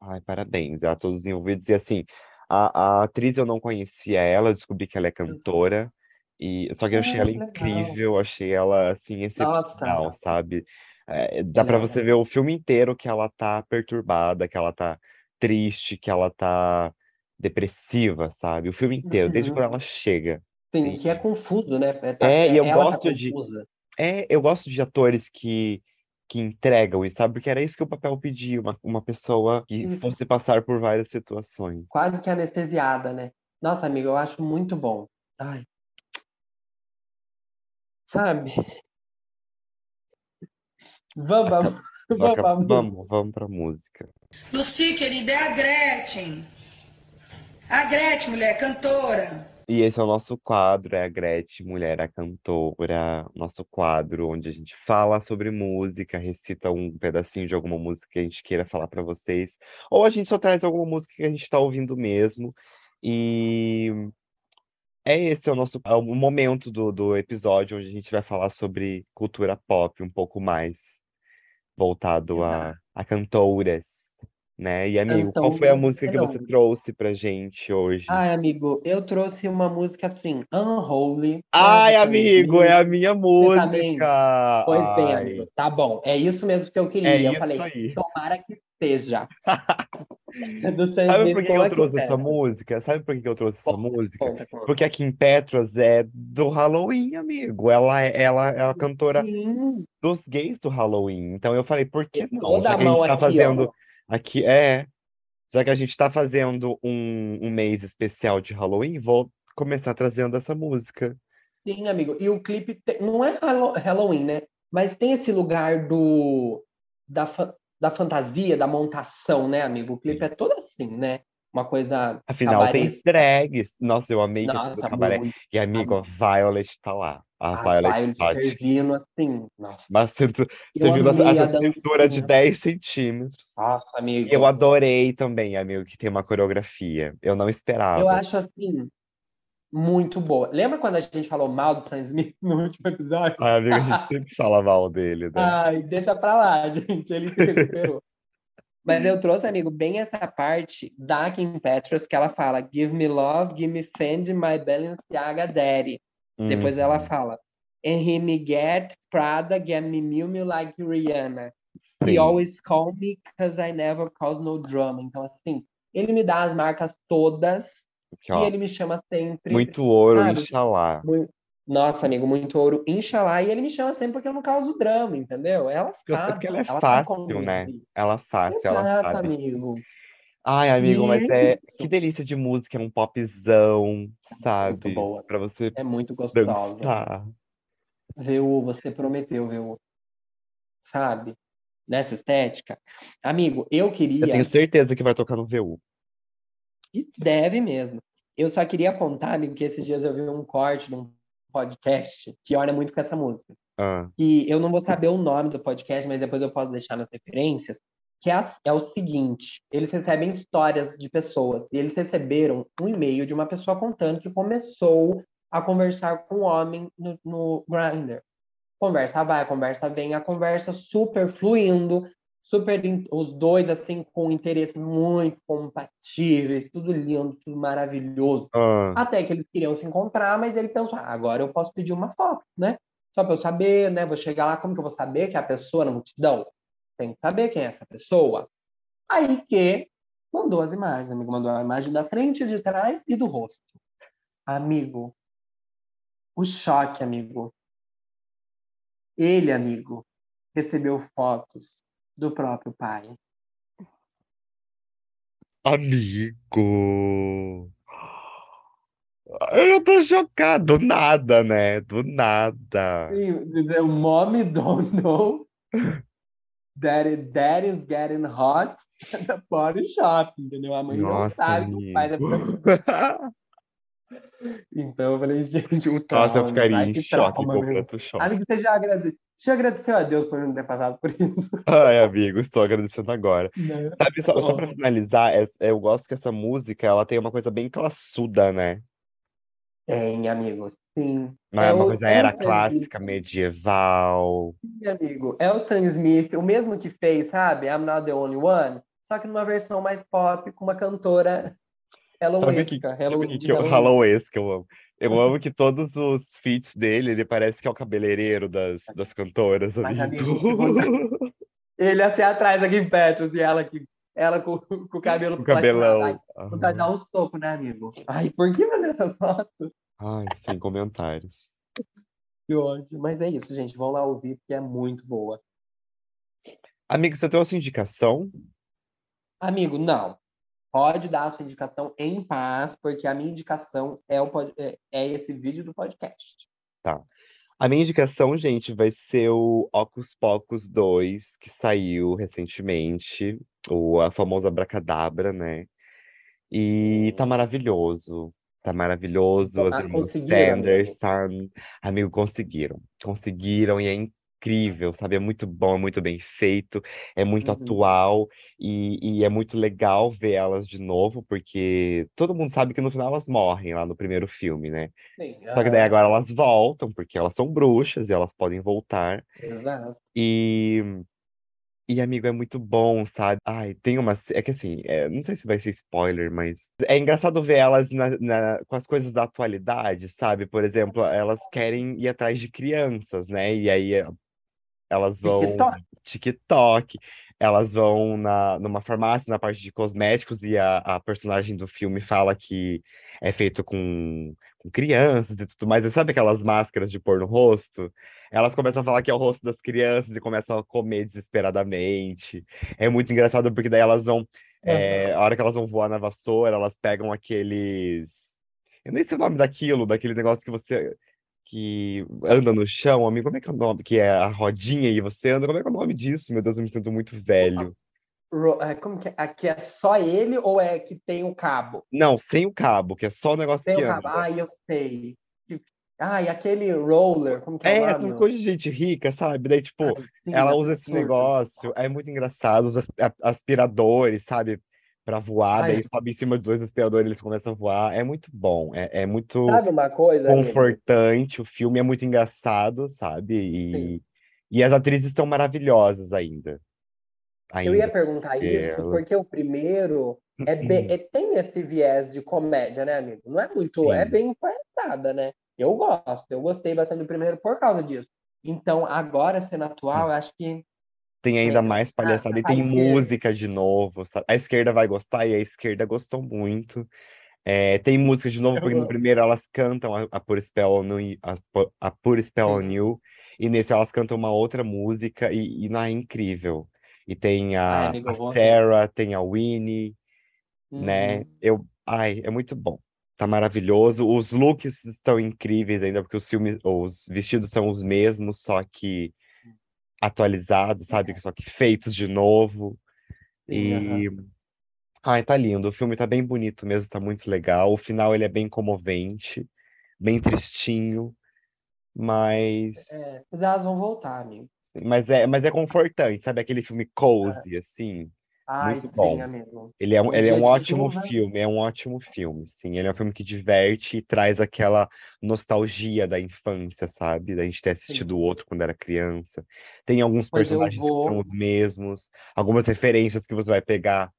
Ai, parabéns a todos os envolvidos. E assim, a, a atriz eu não conhecia ela, eu descobri que ela é cantora, e só que eu achei Ah, ela que legal. incrível, achei ela assim excepcional, Nossa, sabe? É, dá pra é. você ver o filme inteiro que ela tá perturbada, que ela tá triste, que ela tá depressiva, sabe? O filme inteiro, desde quando Uhum. ela chega. Sim, que é confuso, né? É, tá- É, e é- eu ela tá gosto de, confusa. é, eu gosto de atores que que entregam isso, sabe? Porque era isso que o papel pedia, uma, uma pessoa que Isso. fosse passar por várias situações. Quase que anestesiada, né? Nossa, amiga, eu acho muito bom. Ai, sabe? Vamos, vamos, vamos, vamos. Vamos, pra música. Luci, querida, é a Gretchen. A Gretchen, mulher, cantora. E esse é o nosso quadro, é a Gretchen, Mulher, a Cantora, nosso quadro onde a gente fala sobre música, recita um pedacinho de alguma música que a gente queira falar pra vocês, ou a gente só traz alguma música que a gente tá ouvindo mesmo. E é esse é o nosso é o momento do, do episódio onde a gente vai falar sobre cultura pop um pouco mais voltado a, a cantoras, né? E amigo, qual foi a Cantouras música que você fenômenos. trouxe pra gente hoje? Ai, amigo, eu trouxe uma música assim, Unholy, Ai, amigo, é a minha Você também? música! Pois bem, Ai, amigo, tá bom. É isso mesmo que eu é queria. Eu isso falei, aí. tomara que seja. Sabe por que eu trouxe essa música? Sabe por que eu trouxe essa música? conta, conta. Porque a Kim Petras é do Halloween, amigo. Ela, é- ela é a cantora Sim, dos gays do Halloween. Então eu falei, por que não? toda Já a que a gente mão tá aqui, fazendo ó. Aqui, é, já que a gente tá fazendo um, um mês especial de Halloween, vou começar trazendo essa música. Sim, amigo. E o clipe tem- não é Hallo- Halloween, né? Mas tem esse lugar do da, fa- da fantasia, da montação, né, amigo? O clipe é todo assim, né? Uma coisa Afinal, tem drags. Nossa, eu amei que é tudo Nossa, cabaré. muito. E, amigo, a Violet tá lá. A A Violet Violet servindo assim. Nossa, Mas eu amei a cintura de dancinha. 10 centímetros. Nossa, E eu amigo. adorei também, amigo, que tem uma coreografia. Eu não Eu esperava. acho assim muito boa. Lembra quando a gente falou mal do Sam Smith no último episódio? Ai, amigo, a gente sempre fala mal dele, né? Ai, deixa pra lá, gente. Ele se recuperou. Mas eu trouxe, amigo, bem essa parte da Kim Petras que ela fala: Give me love, give me Fendi, my Balenciaga daddy. Depois ela Uhum, fala: And he me get Prada, get me Miu Miu like Rihanna. He sim. always call me cause I never cause no drama. Então, assim, ele me dá as marcas todas Aqui, e ele me chama sempre, Muito ouro, sabe? Inxalá. Mui- Nossa, amigo, muito ouro, Inxalá, e ele me chama sempre porque eu não causo drama, entendeu? Ela Porque eu sei sabe, porque ela é ela sabe fácil, né? Ela é fácil, ela Exato, sabe. amigo. Ai, amigo, E mas é é que delícia de música, é um popzão, Muito sabe? boa. Pra você É muito gostosa. dançar. Viu? Você prometeu, viu? Sabe? Nessa estética. Amigo, eu Eu tenho queria, certeza que vai tocar no VU. e deve mesmo. Eu só queria contar, amigo, que esses dias eu vi um corte de um podcast que olha muito com essa música. Ah, E eu não vou saber o nome do podcast, mas depois eu posso deixar nas referências. Que é, é o seguinte: eles recebem histórias de pessoas. E eles receberam um e-mail de uma pessoa contando que começou a conversar com um homem no, no Grindr. Conversa vai, conversa vem, a conversa super fluindo, super os dois assim com interesses muito compatíveis, tudo lindo, tudo maravilhoso. ah, Até que eles queriam se encontrar, mas ele pensou, ah, agora eu posso pedir uma foto, né? Só para eu saber, né? Vou chegar lá, como que eu vou saber que é a pessoa na multidão? Tem que saber quem é essa pessoa. Aí que mandou as imagens, amigo, mandou a imagem da frente, de trás e do rosto. Amigo, o choque, amigo. Ele, amigo, recebeu fotos do próprio pai. amigo. Eu tô chocado. Do nada, né? Do nada. The mommy don't know that it, that is getting hot at the body shop, entendeu? A mãe não Nossa, sabe que o pai amigo. estar... Então eu falei, gente, o Nossa, eu trauma, ficaria em que choque, trauma, completo choque. Amigo, você já, agrade... você já agradeceu a Deus por não ter passado por isso? Ai, amigo, estou agradecendo agora. Né? Sabe, só, só pra finalizar, é- é- eu gosto que essa música, ela tem uma coisa bem classuda, né? Tem, amigo, sim. Não é É uma coisa o era clássica, medieval. sim, amigo. É o Sam Smith, o mesmo que fez, sabe? I'm Not the Only One, só que numa versão mais pop, com uma cantora Sabe o que, Halloweenesca, sabe o Hallow... que, eu, Halloween. Halloween que eu amo? Eu amo que todos os feats dele, ele parece que é o cabeleireiro das, das cantoras, Mas, amigo. Ele assim atrás aqui em Petros e ela aqui, ela com, com o cabelo O platinado. cabelão. Ai, vontade de dar uns tocos, né, amigo? Ai, por que fazer essas fotos? Ai, sem comentários. Que ódio. Mas é isso, gente. Vão lá ouvir, porque é muito boa. Amigo, você trouxe indicação? Amigo, não. Pode dar a sua indicação em paz, porque a minha indicação é, o, é, é esse vídeo do podcast. Tá. A minha indicação, gente, vai ser o Ocus Pocus 2, que saiu recentemente, o a famosa Abracadabra, né? E tá maravilhoso. Tá maravilhoso, as Ah, irmãs conseguiram, Sanders, amigo. Sam, amigo, conseguiram. Conseguiram e é incrível, sabe? É muito bom, é muito bem feito, é muito Uhum. atual e, e é muito legal ver elas de novo, porque todo mundo sabe que no final elas morrem lá no primeiro filme, né? Sim, Só que daí agora elas voltam, porque elas são bruxas e elas podem voltar. exato. E, e amigo, é muito bom, sabe? Ai, tem uma. É que assim, é, não sei se vai ser spoiler, mas é engraçado ver elas na, na- com as coisas da atualidade, sabe? Por exemplo, elas querem ir atrás de crianças, né? E aí elas vão TikTok. TikTok, elas vão na, numa farmácia na parte de cosméticos e a, a personagem do filme fala que é feito com, com crianças e tudo mais. E sabe aquelas máscaras de pôr no rosto? Elas começam a falar que é o rosto das crianças e começam a comer desesperadamente. É muito engraçado porque daí elas vão, é, a hora que elas vão voar na vassoura, elas pegam aqueles. Eu nem sei o nome daquilo, daquele negócio que você que anda no chão, amigo, como é que é o nome? Que é a rodinha e você anda, como é que é o nome disso? Meu Deus, eu me sinto muito velho. É, Como que é? Aqui é só ele ou é que tem o cabo? Não, sem o cabo, que é só o negócio Tem que o cabo. anda. Ai, eu sei. Ai, aquele roller, como que é o É, nome? tudo coisa de gente rica, sabe? Daí, tipo, Ai, sim, ela usa esse absurdo. negócio, é muito engraçado, os aspiradores, sabe? Pra voar, Ai, daí sobe em cima dos dois aspiradores, eles começam a voar. É muito bom, é, é muito sabe uma coisa, amigo? confortante, o filme é muito engraçado, sabe? Sim. E, e as atrizes estão maravilhosas ainda. Eu ia Ainda. perguntar isso porque o primeiro é bem, é- tem esse viés de comédia, né, amigo? Não é muito, é Sim. bem palhaçada, né? Eu gosto, eu gostei bastante do primeiro por causa disso. Então, agora, sendo atual, eu acho que Tem ainda mais palhaçada e tem música de novo, sabe? A esquerda vai gostar e a esquerda gostou muito. É, tem música de novo, porque no primeiro elas cantam a, a Put Spell on a, a Put Spell on. You, e nesse elas cantam uma outra música e, e não é incrível. E tem Ai, a, amigo, a ver. Sarah, tem a Winnie, né? Uhum. Eu, ai, é muito bom. Tá maravilhoso. Os looks estão incríveis ainda, porque os filmes, os vestidos são os mesmos, só que atualizados, sabe? Só que feitos de novo. Sim. E ai, tá lindo. O filme tá bem bonito mesmo, tá muito legal. O final ele é bem comovente, bem tristinho, mas É, mas elas vão voltar, amigo. mas é, mas é confortante, sabe? Aquele filme cozy assim, Ai, muito sim, bom. Ele é, um- ele é um ótimo chuva. filme, é um ótimo filme, sim. Ele é um filme que diverte e traz aquela nostalgia da infância, sabe? Da gente ter assistido o outro quando era criança. Tem alguns Pois personagens que são vou os mesmos, algumas referências que você vai pegar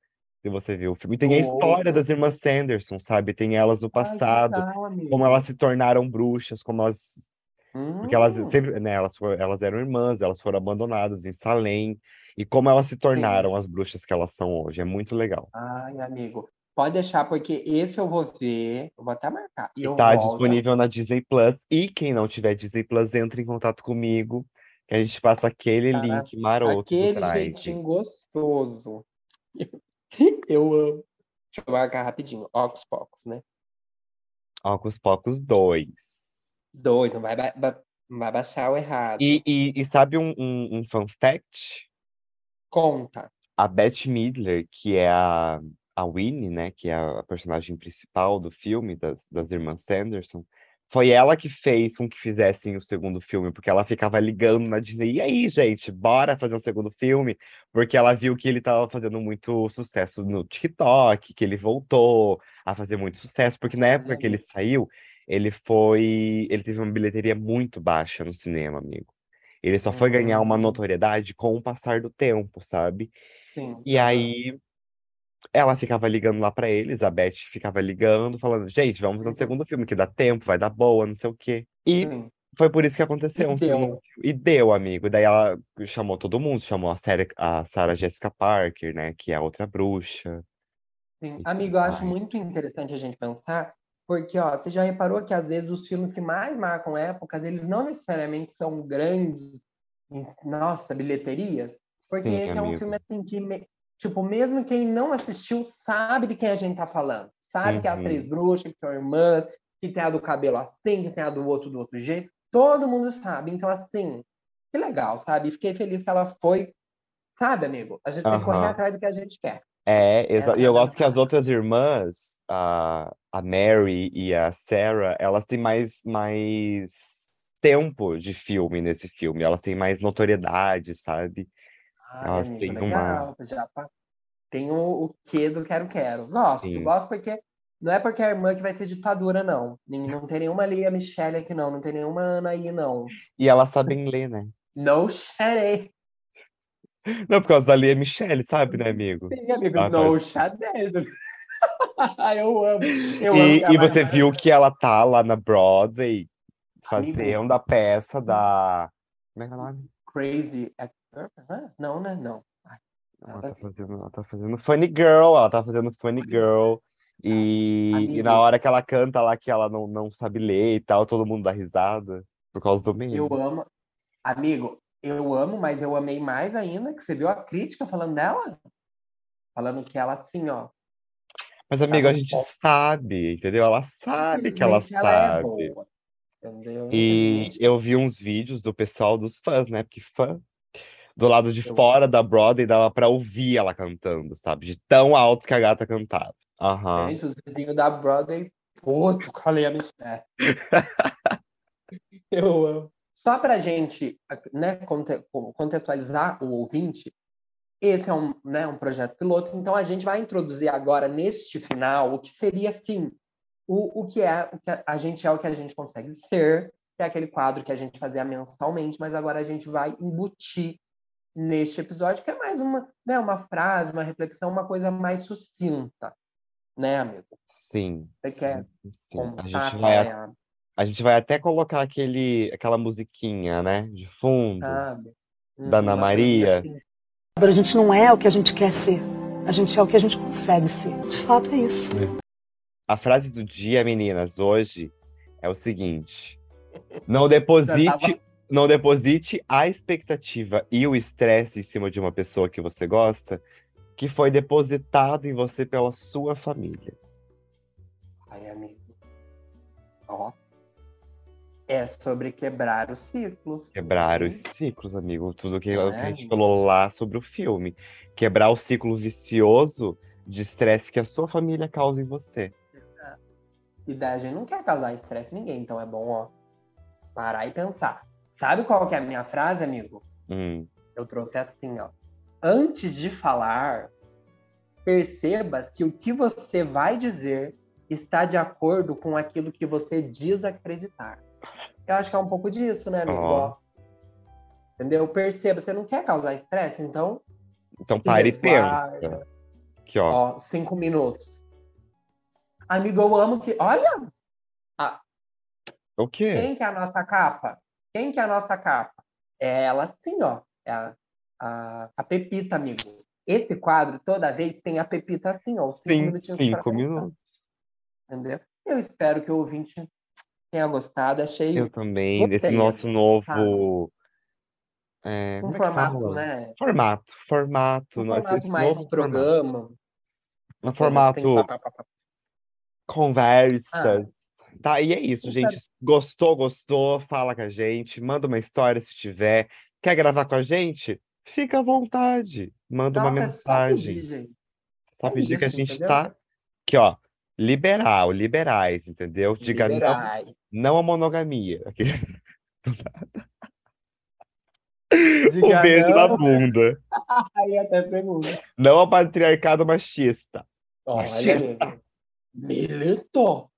se você ver o filme. E tem a história das irmãs Sanderson, sabe? Tem elas no Ai, que passado, legal, como elas se tornaram bruxas, como elas porque elas Hum, sempre, né, elas, foram, elas eram irmãs, elas foram abandonadas em Salem, e como elas se sim. tornaram as bruxas que elas são hoje. É muito legal. Ai, amigo. Pode deixar, porque esse eu vou ver. Eu vou até marcar. E E tá volto. disponível na Disney Plus. E quem não tiver Disney Plus, entre em contato comigo, que a gente passa aquele Cara, link maroto aquele jeitinho gostoso. Eu amo. Deixa eu marcar rapidinho. Ocus Pocus, né? Ocus Pocus 2. Dois, não vai, ba- ba- não vai baixar o errado. E, e, e sabe um, um, um fun fact? Conta. A Bette Midler, que é a, a Winnie, né, que é a personagem principal do filme das, das irmãs Sanderson, foi ela que fez com que fizessem o segundo filme, porque ela ficava ligando na Disney, e aí, gente, bora fazer um segundo filme? Porque ela viu que ele estava fazendo muito sucesso no TikTok, que ele voltou a fazer muito sucesso, porque na época que ele amigo. saiu, ele foi, ele teve uma bilheteria muito baixa no cinema, amigo. Ele só foi ganhar uma Hum, notoriedade com o passar do tempo, sabe? sim. E aí ela ficava ligando lá pra eles, a Beth ficava ligando, falando, gente, vamos fazer um Uhum. segundo filme que dá tempo, vai dar boa, não sei o quê. E Sim. foi por isso que E aconteceu um segundo deu. E deu, amigo. Daí ela chamou todo mundo, chamou a Sarah, a Sarah Jessica Parker, né, que é a outra bruxa Sim. e Amigo, eu acho muito interessante a gente pensar, porque, ó, você já reparou que às vezes os filmes que mais marcam épocas, eles não necessariamente são grandes, em, nossa, bilheterias, porque Sim, esse é um amigo. filme assim que, me- tipo, mesmo quem não assistiu sabe de quem a gente tá falando, sabe que é as três Uhum. bruxas, que são irmãs, que tem a do cabelo assim, que tem a do outro do outro jeito, todo mundo sabe. Então, assim, que legal, sabe? Fiquei feliz que ela foi, sabe, amigo? A gente tem que correr atrás do que a gente quer. É, exa- Essa e é eu gosto que as outras irmãs, a, a Mary e a Sarah, elas têm mais, mais tempo de filme nesse filme, elas têm mais notoriedade, sabe? Ai, Elas amigo, têm uma. legal. Já pa- tem o, o quê do quero quero. Gosto, Sim. gosto porque não é porque a irmã que vai ser ditadura, não. Nem- Não tem nenhuma Lia Michele aqui, não. Não tem nenhuma Ana aí, não. E elas sabem ler, né? No shade. Não, por causa da Lia Michele, sabe, né, amigo? Sim, amigo, Ah, no xadrez. eu amo. Eu amo E, que a e você viu que ela tá lá na Broadway fazendo a peça da. Como é que é o nome? Crazy? Não, né? Não. Ai, Ela tá fazendo, ela tá fazendo Funny Girl, ela tá fazendo Funny Girl. E, e na hora que ela canta lá que ela não, não sabe ler e tal, todo mundo dá risada por causa do meme. Eu amo. Amigo, eu amo, mas eu amei mais ainda que você viu a crítica falando dela? Falando que ela assim, ó. Mas, amigo, a gente ponto. sabe, entendeu? Ela sabe que ela ela é sabe. boa. Entendeu? E eu vi uns vídeos do pessoal dos fãs, né? Porque fã do lado de fora da Broadway dava pra ouvir ela cantando, sabe? De tão alto que a gata cantava. Aham. Gente, os vizinhos da Broadway, puto, colei a Michelle. Eu amo. Só pra gente né, conte- contextualizar o ouvinte, esse é um, né, um projeto piloto, então a gente vai introduzir agora, neste final, o que seria, assim, o, o que é, o que a, a gente é o que a gente consegue ser, que é aquele quadro que a gente fazia mensalmente, mas agora a gente vai embutir neste episódio, que é mais uma, né, uma frase, uma reflexão, uma coisa mais sucinta, né, amigo? Sim. Você sim, quer sim. A Contar gente qual vai, é a, a- a gente vai até colocar aquele, aquela musiquinha, né? De fundo. sabe? Da Ana Uma Maria. assim. A gente não é o que a gente quer ser. A gente é o que a gente consegue ser. De fato é isso. A frase do dia, meninas, hoje é o seguinte: não deposite, não deposite a expectativa e o estresse em cima de uma pessoa que você gosta, que foi depositado em você pela sua família. Ai, amigo. Ó. É sobre quebrar os ciclos. Quebrar os ciclos, amigo. Tudo que É, a gente amigo. falou lá sobre o filme. Quebrar o ciclo vicioso de estresse que a sua família causa em você. E daí a gente não quer causar estresse em ninguém, então é bom, ó, parar e pensar. Sabe qual que é a minha frase, amigo? Hum, Eu trouxe assim, ó. Antes de falar, perceba se o que você vai dizer está de acordo com aquilo que você diz acreditar. Eu acho que é um pouco disso, né, amigo? Ó. Entendeu? Perceba, você não quer causar estresse, então Então pare e pensa. Aqui, ó. Ó, cinco minutos. Amigo, eu amo que. Olha! O quê? Quem que é a nossa capa? Quem que é a nossa capa? É ela sim, ó. É a, a, a Pepita, amigo. Esse quadro, toda vez, tem a Pepita assim, ó. Cinco Sim, minutinhos cinco pensar, minutos. Entendeu? Eu espero que o ouvinte tenha gostado. Achei Eu também, desse nosso assim, novo. é, um é formato, fala? né? Formato, formato. Um formato esse mais novo programa. Um formato assim, pá, pá. conversa. Ah. Tá, e é isso, Eu gente. Gostou, gostou? Fala com a gente. Manda uma história se tiver. Quer gravar com a gente? Fica à vontade. Manda uma Nossa, é só mensagem. pedir, gente. Só É pedir que a isso, gente entendeu? tá aqui, ó. Liberal, liberais, entendeu? Diga não, Liberai. não à monogamia. Diga Um beijo na não. bunda. Aí até pergunta. Não ao patriarcado machista. Olha, Machista. amigo. Milito.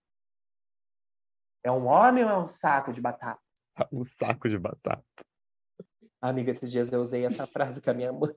É um homem ou é um saco de batata? Um saco de batata. Amiga, esses dias eu usei essa frase com a minha mãe.